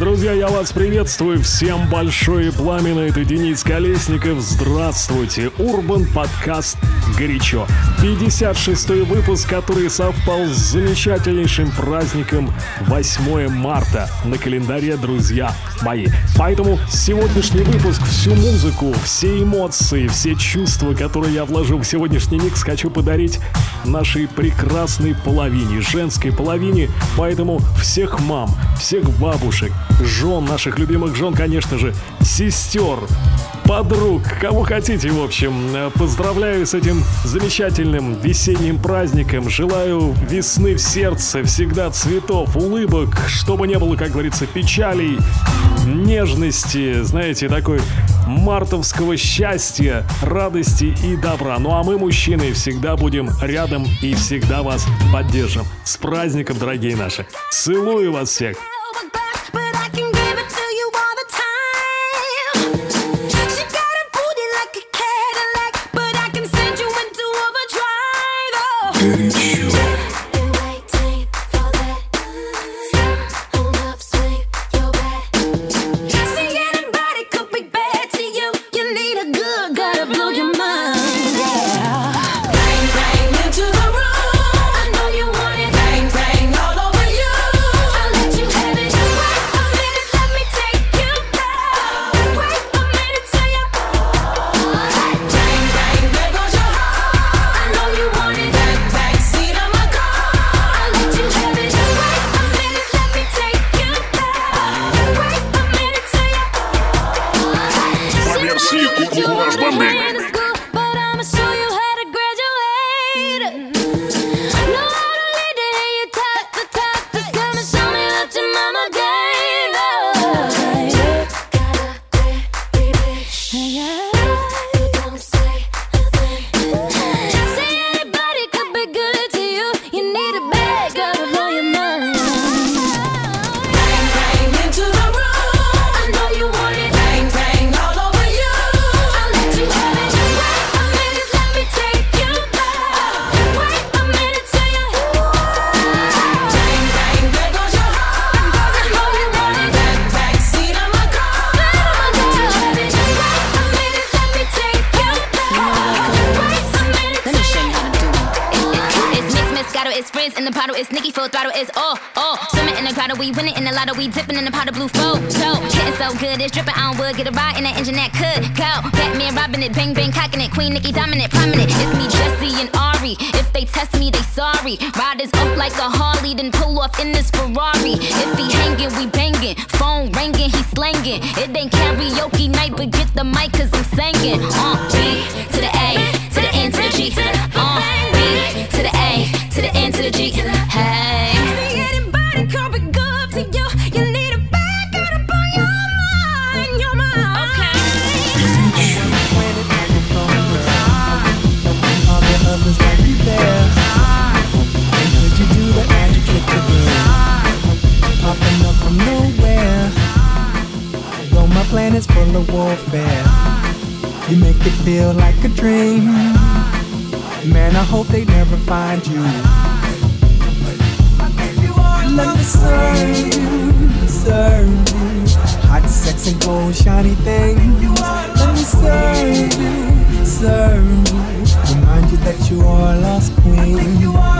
Друзья, я вас приветствую. Всем большое пламенно. Это Денис Колесников. Здравствуйте. Урбан подкаст «Горячо». 56-й выпуск, который совпал с замечательнейшим праздником 8 марта на календаре, друзья мои. Поэтому сегодняшний выпуск, всю музыку, все эмоции, все чувства, которые я вложил в сегодняшний микс, хочу подарить нашей прекрасной половине, женской половине. Поэтому всех мам, всех бабушек, жен, наших любимых жен, конечно же, сестер, подруг, кого хотите, в общем. Поздравляю с этим замечательным весенним праздником. Желаю весны в сердце, всегда цветов, улыбок, чтобы не было, как говорится, печалей, нежности, знаете, такой мартовского счастья, радости и добра. Ну а мы, мужчины, всегда будем рядом и всегда вас поддержим. С праздником, дорогие наши! Целую вас всех! like a Harley, then pull off in this Ferrari. If he hanging, we banging. Phone ringing, he slanging. It ain't karaoke night, but get the mic, cause I'm singing. Uh, B to the A, to the N, to the G. Uh, B to full of warfare. You make it feel like a dream. Man, I hope they never find you. Let me serve, you, serve you. Hot sex and gold, shiny things. Let me serve you, serve you. Remind you that you are a lost queen.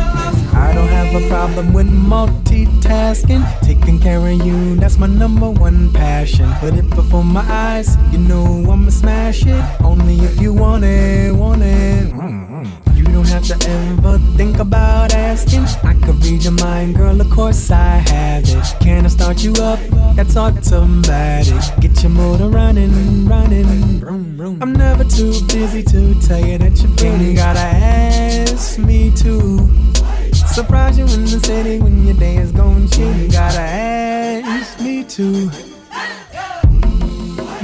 I don't have a problem with multitasking. Taking care of you, that's my number one passion. Put it before my eyes, you know I'ma smash it. Only if you want it, want it. Mm-hmm. You don't have to ever think about asking. I could read your mind, girl, of course I have it. Can I start you up? That's automatic. Get your motor running, running. I'm never too busy to tell you that you're pretty. You gotta ask me to. Surprise you in the city when your day is going You Gotta ask me to.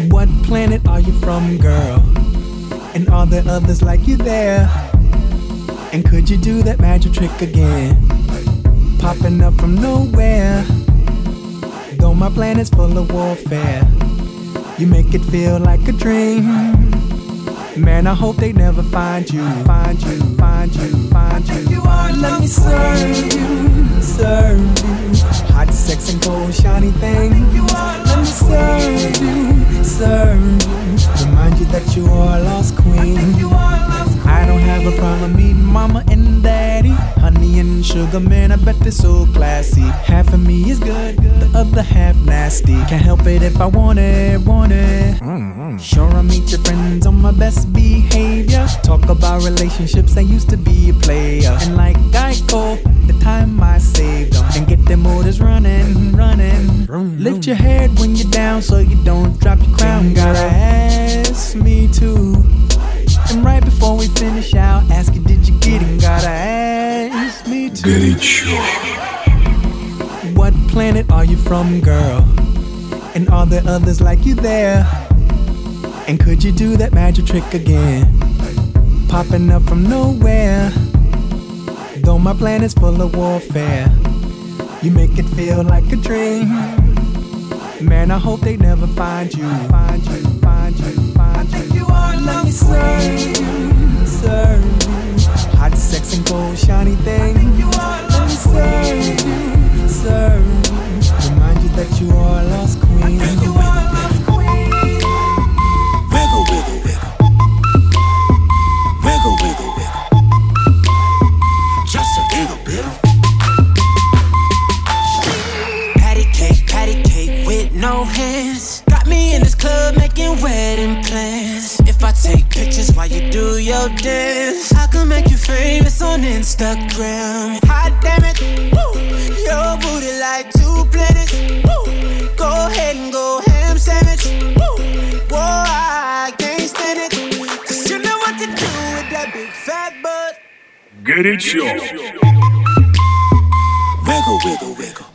What planet are you from, girl? And are there others like you there? And could you do that magic trick again? Popping up from nowhere. Though my planet's full of warfare, you make it feel like a dream. Man, I hope they never find you, find you, find you, find you. Let me serve you, serve you. Hot, sex, and gold, shiny thing. Let me serve you, serve you. Remind you that you are a lost queen. Don't have a problem meeting mama and daddy. Honey and sugar, man, I bet they're so classy. Half of me is good, the other half nasty. Can't help it if I want it, want it. Mm-hmm. Sure, I meet your friends on my best behavior. Talk about relationships, I used to be a player. And like Geico, the time I saved them. And get them motors running, running. Lift your head when you're down so you don't drop your crown. Gotta ask me too. And right before we finish out, asking, did you get it? Gotta ask me to. What planet are you from, girl? And are there others like you there? And could you do that magic trick again? Popping up from nowhere. Though my planet's full of warfare, you make it feel like a dream. Man, I hope they never find you. Find you. Let me serve you. Hot, sex, and gold, shiny thing. Let me serve Wiggle, wiggle, wiggle.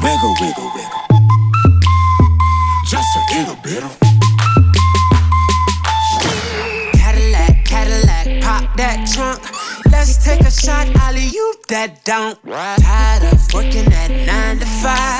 Wiggle, wiggle, wiggle. Just a little bit of. Cadillac, Cadillac, pop that trunk. Let's take a shot, Ollie, you that don't. Tired of working at 9 to 5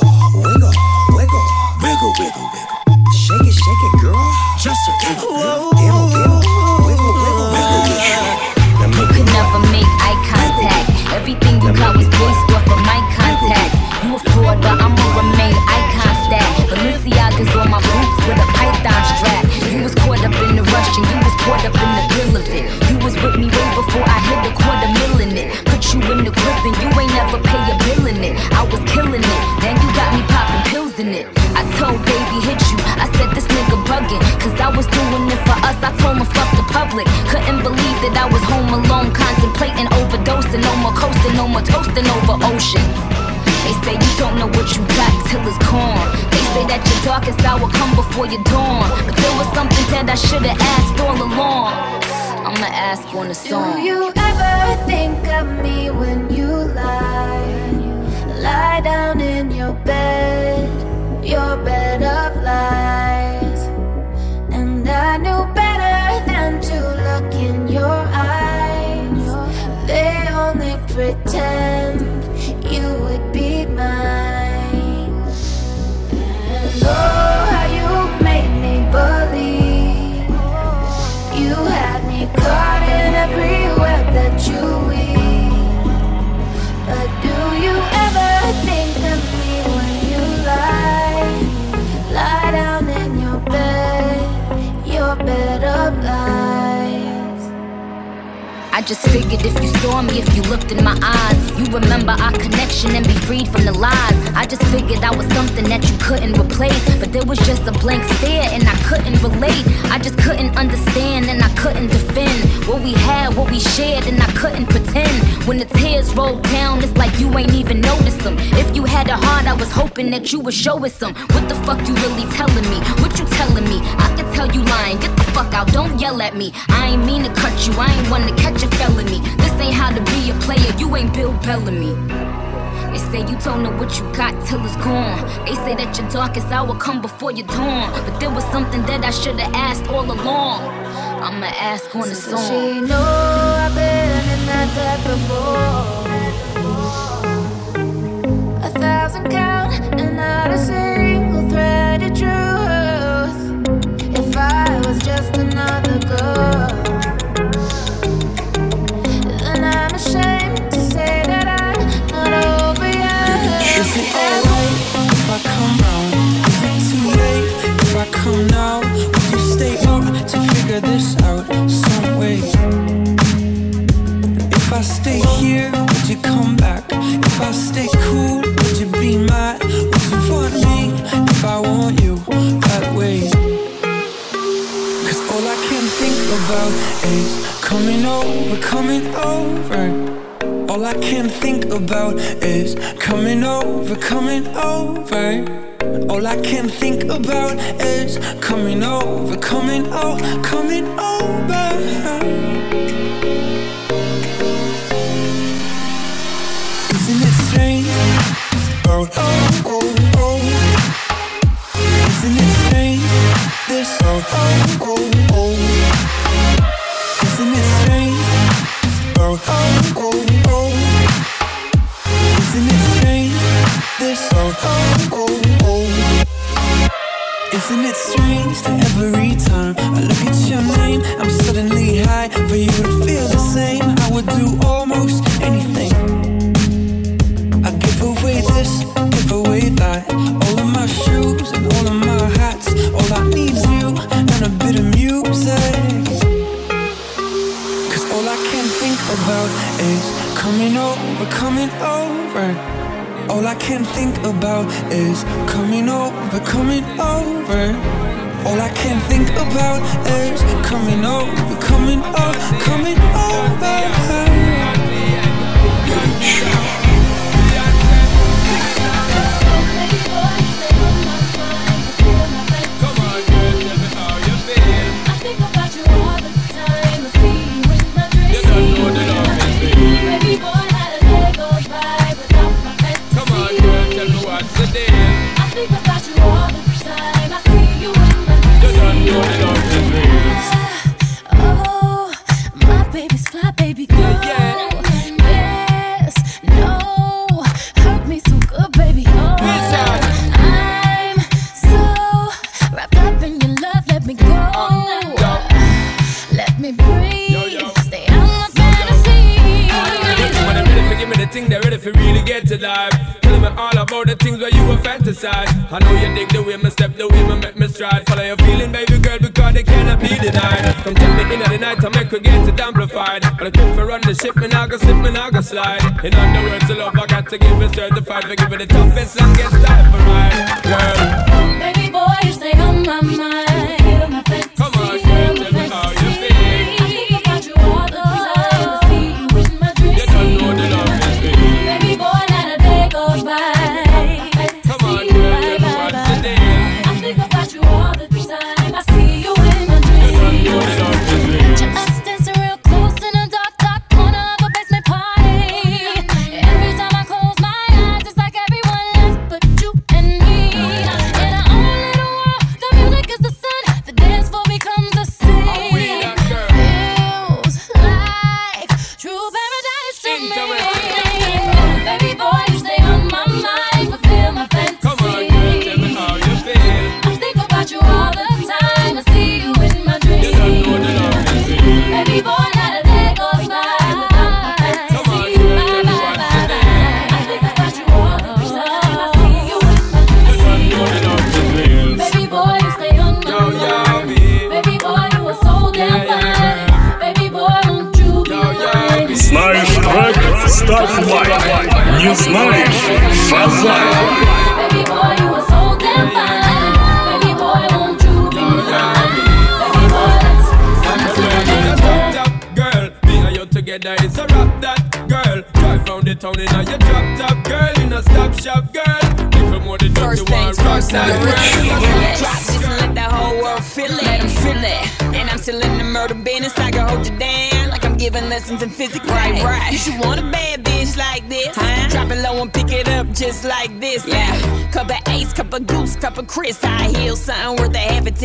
was killing it, then you got me popping pills in it. I told baby hit you, I said this nigga bugging. Cause I was doing it for us, I told him fuck the public. Couldn't believe that I was home alone, contemplating overdosing. No more coasting, no more toasting over ocean. They say you don't know what you got till it's gone. They say that your darkest hour come before your dawn. But there was something that I should've asked all along. I'ma ask on the Do song. you ever think of me when you lie? Lie down in your bed. Your bed of lies. And I just figured if you saw me, if you looked in my eyes, you remember our connection and be freed from the lies. I just figured I was something that you couldn't replace, but there was just a blank stare and I couldn't relate. I just couldn't understand and I couldn't defend what we had, what we shared, and I couldn't pretend. When the tears rolled down, it's like you ain't even noticed them. If you had a heart, I was hoping that you would show us some. What the fuck you really telling me? What you telling me? I can tell you lying. Get the fuck out, don't yell at me. I ain't mean to cut you, I ain't want to catch a felony. This ain't how to be a player, you ain't Bill Bellamy. They say you don't know what you got till it's gone. They say that your darkest hour come before your dawn. But there was something that I should've asked all along. I'ma ask on the song. She know I've been in that bed before. Is coming over, coming over. All I can think about is coming over, coming over. All I can think about is coming over, coming over, coming over. Fantasize. I know you dig the way me step, the way me make me stride. Follow your feeling, baby girl, because they cannot be denied. Come tell me in the night, I make her get it amplified. But I quit for run the ship, and I go slip, me now go slide. In other words, the love I got to give it certified. For giving the toughest, longest time for ride, girl.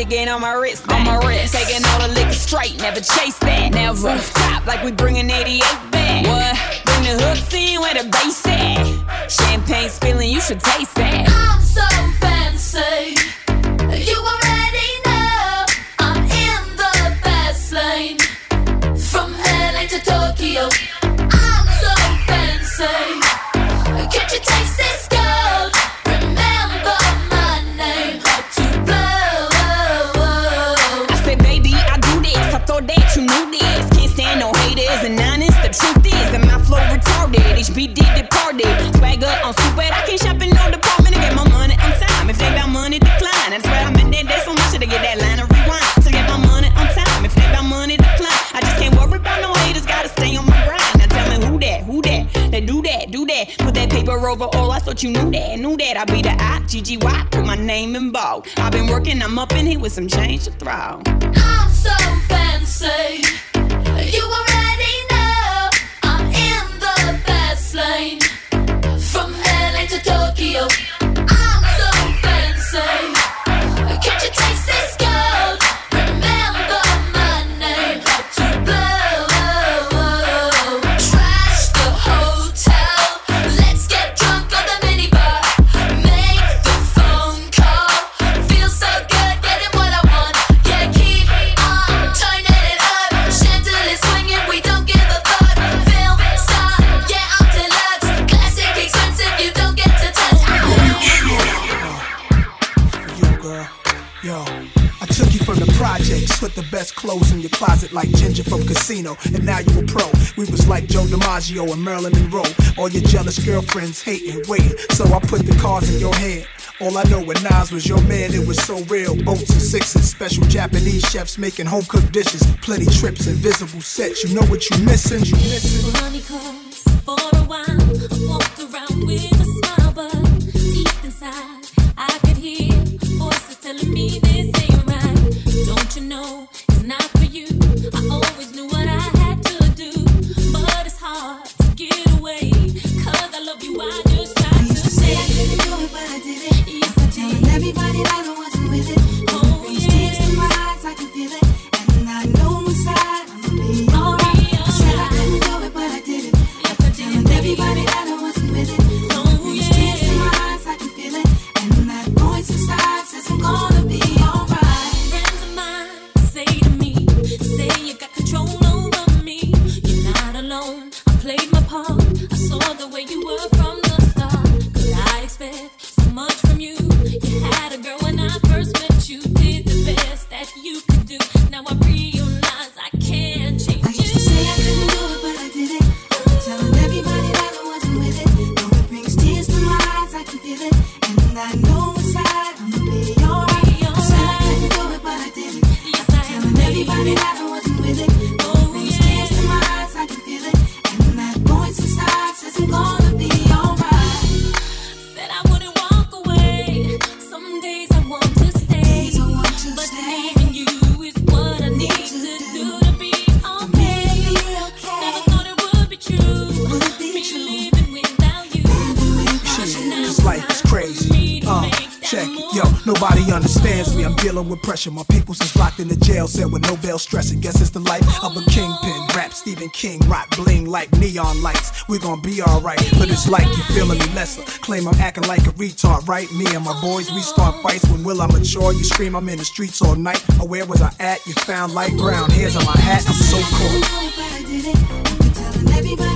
again on my wrist. Back. On my wrist. Taking all the liquor straight, never chase that. Never top like we bringing 88 back. What? Bring the hooks in where the bass at. Champagne spilling, you should taste that. but you knew that, knew that. I'd be the I, G-G-Y, put my name in bold. I've been working, I'm up in here with some change to throw. I'm so fancy, you already know. I'm in the fast lane, from LA to Tokyo. I'm so fancy. Put the best clothes in your closet like Ginger from Casino, and now you a pro. We was like Joe DiMaggio and Marilyn Monroe. All your jealous girlfriends hating, waiting. So I put the cards in your hand. All I know when Nas was your man, it was so real. Boats and sixes, special Japanese chefs making home cooked dishes. Plenty trips, invisible sets. You know what you missing? You missing? Well, honey, for a while, I walked around with a smile, but deep inside, I could hear voices telling me that. dealing with pressure. My peoples is locked in the jail cell with no bail stressing. Guess it's the life of a kingpin. Rap Stephen King, rock bling like neon lights. We gon' be alright, but it's like you feeling me lesser. Claim I'm acting like a retard, right? Me and my boys, we start fights. When will I mature? You scream, I'm in the streets all night. Oh, where was I at? You found light brown hairs on my hat. I'm so cool. Everybody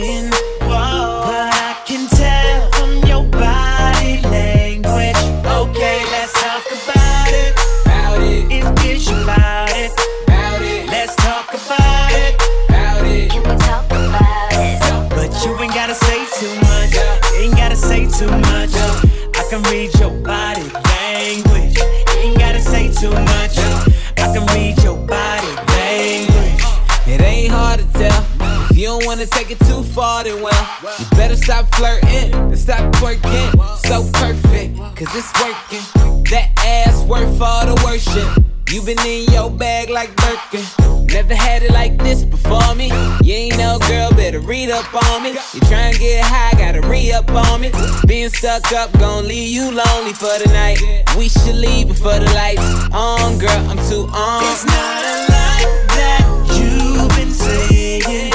you better stop flirting and stop twerking. So perfect, cause it's working. That ass worth all the worship. You been in your bag like Birkin. Never had it like this before me. You ain't no girl, better read up on me. You tryna get high, gotta re up on me. Being stuck up, gon' leave you lonely for the night. We should leave before the lights on, girl. I'm too on. It's not a lot that you've been saying,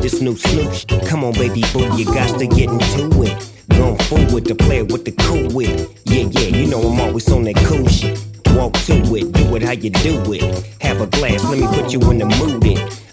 This new Snoop Come on, baby boo, you got to get into it. Going forward to play it with the cool wit. Yeah, yeah, you know I'm always on that cool shit. Walk to it, do it how you do it. Have a glass, let me put you in the mood. It.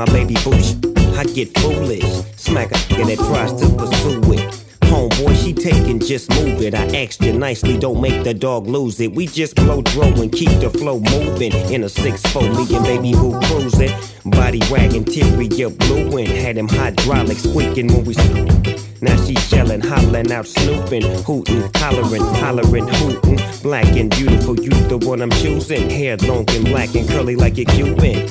my baby boosh, I get foolish. Smack a nigga that tries to pursue it. Homeboy, she taking, just move it. I asked you nicely, don't make the dog lose it. We just blow throw and keep the flow moving. In a 6-4, me and baby boo cruising. Body wagging, teary, you blueing. Had him hydraulic squeaking when we. Now she yelling, hollering out, snooping, hooting, hollering, hollering, hooting. Black and beautiful, you the one I'm choosing. Hair long and black and curly like a Cuban.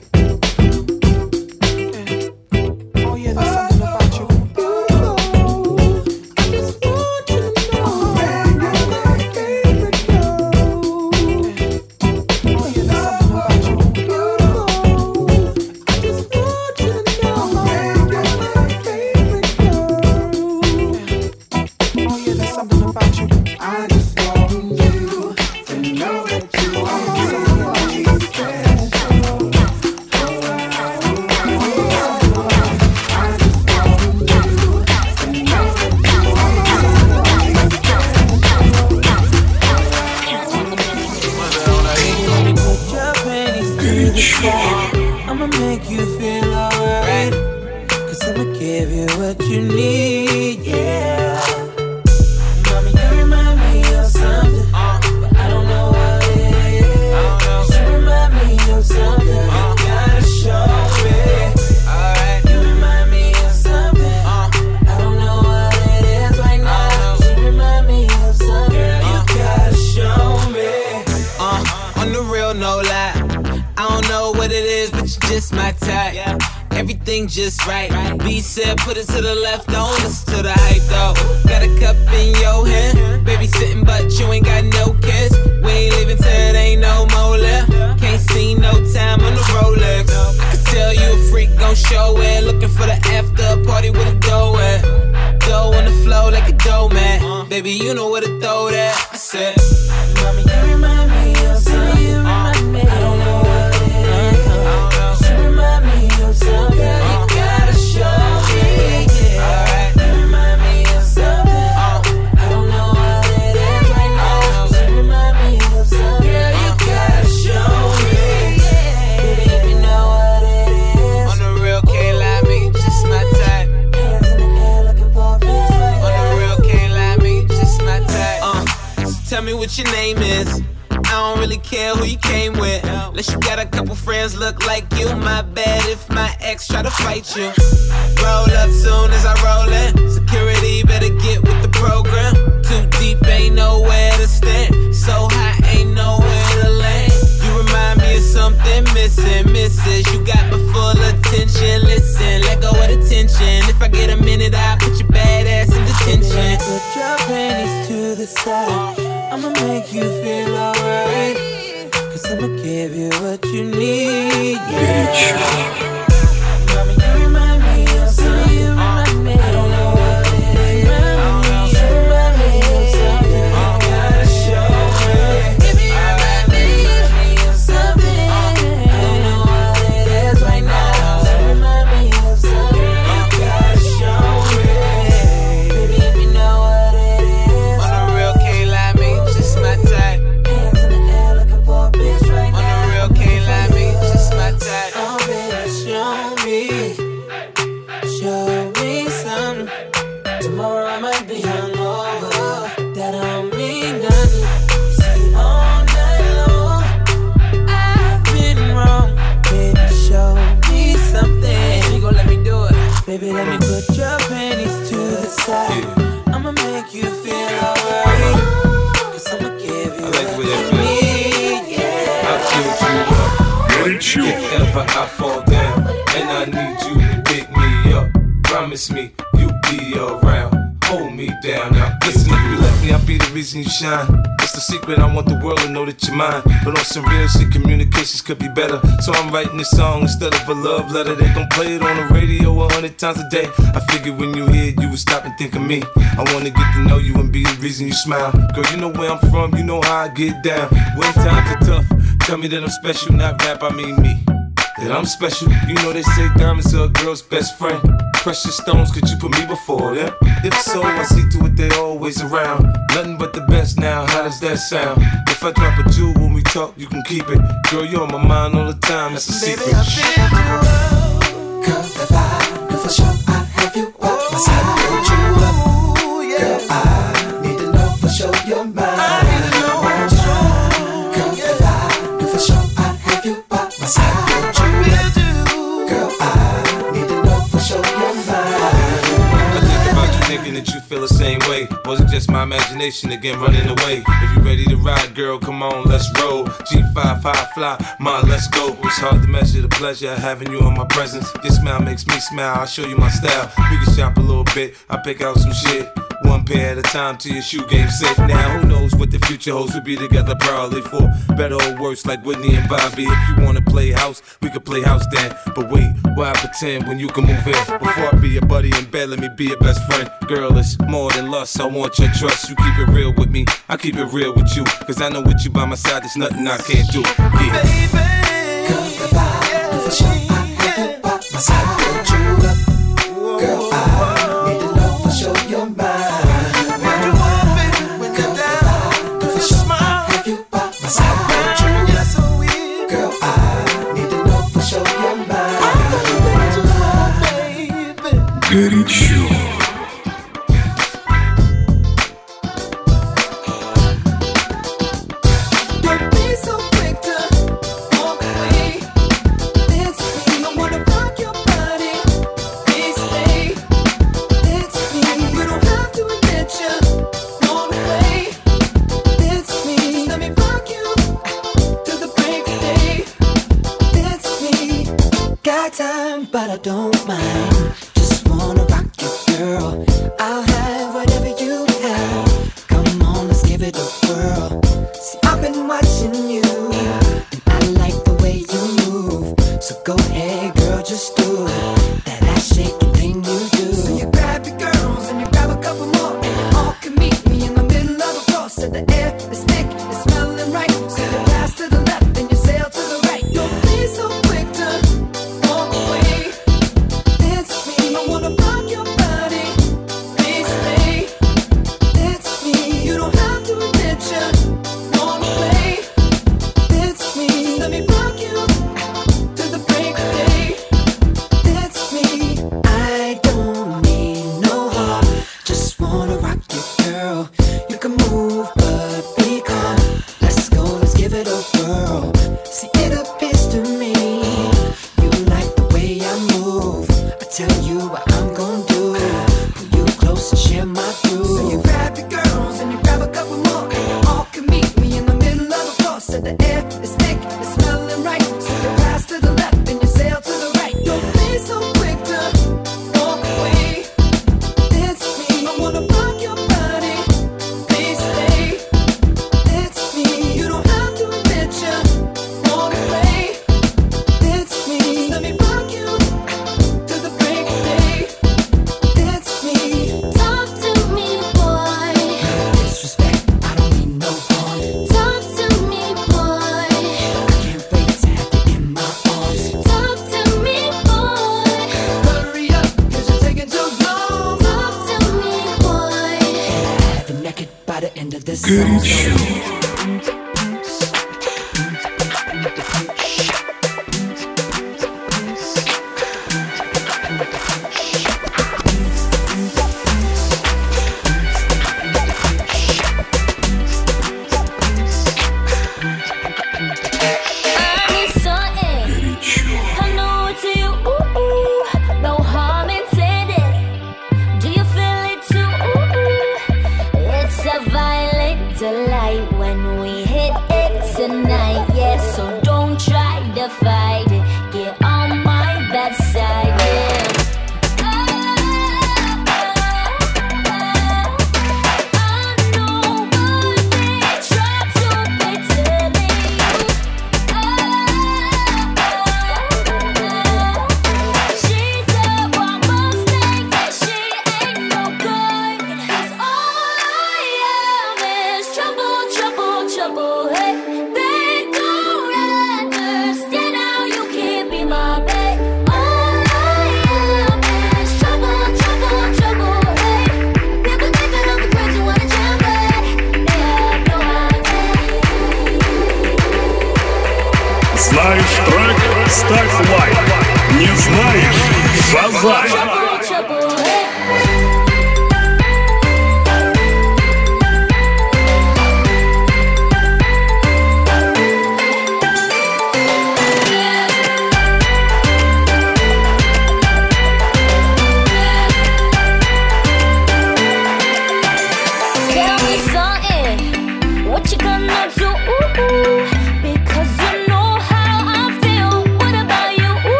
Baby, you know where to throw that. I said, Mommy, what your name is. I don't really care who you came with. Unless you got a couple friends look like you. My bad if my ex try to fight you. Roll up soon as I roll in. Security better get with the program. Too deep, ain't nowhere to stand. So high, ain't nowhere to land. You remind me of something missing, misses. You got my full attention. Listen, let go of the tension. If I get a minute, I'll put your bad ass in detention. Put your panties to the side. I'ma make you feel alright. Cause I'ma give you what you need. Yeah. Up. If ever I fall down and I need you to pick me up, promise me you'll be around. Hold me down now. Listen, if you let me, I'll be the reason you shine. It's the secret, I want the world to know that you're mine. But on some real shit, communications could be better. So I'm writing this song instead of a love letter. They gon' play it on the radio a hundred times a day. I figured when you hear it, you would stop and think of me. I wanna get to know you and be the reason you smile. Girl, you know where I'm from, you know how I get down. When times are tough, tell me that I'm special, not rap, I mean me. That I'm special, you know they say diamonds are a girl's best friend. Precious stones, could you put me before them? If so, I see to it they always around. Nothing but the best now, how does that sound? If I drop a jewel when we talk, you can keep it. Girl, you're on my mind all the time, that's a secret. Baby, I feel you. Girl, if I knew for sure I'd have you by my side, Was it just my imagination again running away? If you ready to ride, girl, come on, let's roll. G5 high fly, ma, let's go. It's hard to measure the pleasure of having you in my presence. Your smile makes me smile. I'll show you my style. We can shop a little bit. I pick out some shit. Pair at a time till your shoe game set. Now who knows what the future holds? We'll be together probably for better or worse, like Whitney and Bobby. If you wanna play house, we could play house then. But wait, why pretend when you can move in? Before I be your buddy in bed, let me be your best friend. Girl, it's more than lust. I want your trust. You keep it real with me. I keep it real with you. Cause I know with you by my side, there's nothing I can't do. Yeah. Girl, if I build you up. Girl, I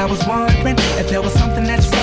I was wondering if there was something that you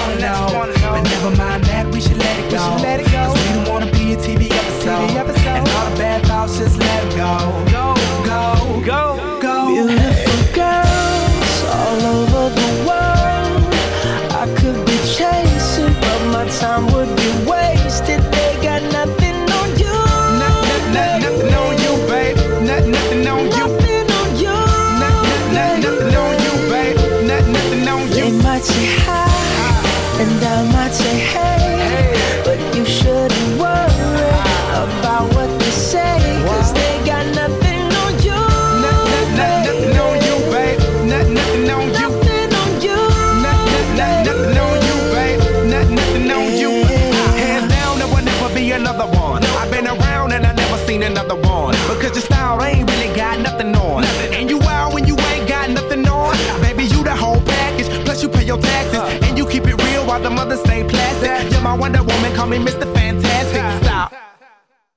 Call me Mr. Fantastic. Stop.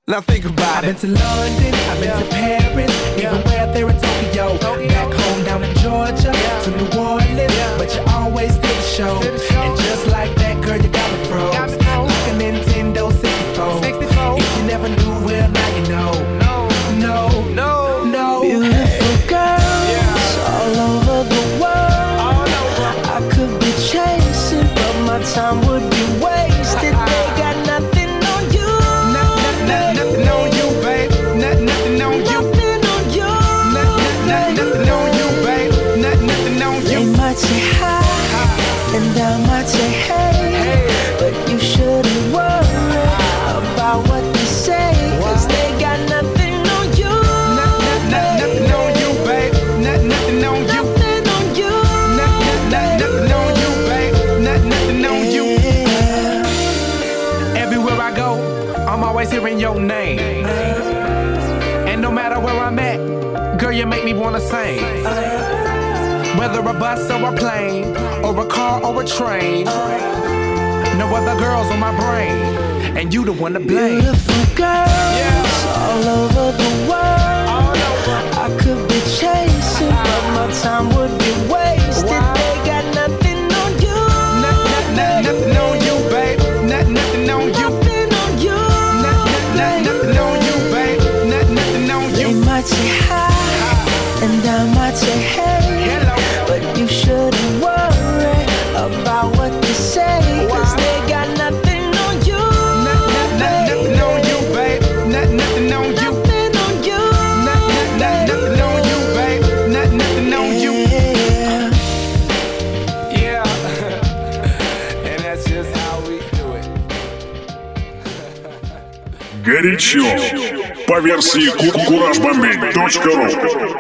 Now think about it. I've been to London, I've been to Paris, even where there in Tokyo. Back home down in Georgia, to New Orleans. Either a bus or a plane, or a car or a train. No other girls on my brain, and you the one to blame. Beautiful girls yeah. all over the world. Over. I could be chasing, but my time would be wasted. Wow. They got nothing on you. Nothing, nothing on you, babe. Nothing, nothing on you. Nothing on you. Nothing, nothing on you, babe. Nothing on you. They might say hi, and I might say hey. shouldn't worry about what they say. Cause they got nothing on you. Nothing on you, babe. Nothing on you. Nothing on you. Nothing on you, babe. Nothing on you. Yeah. And that's just how we do it. Горячо. По версии kurajbandit.ru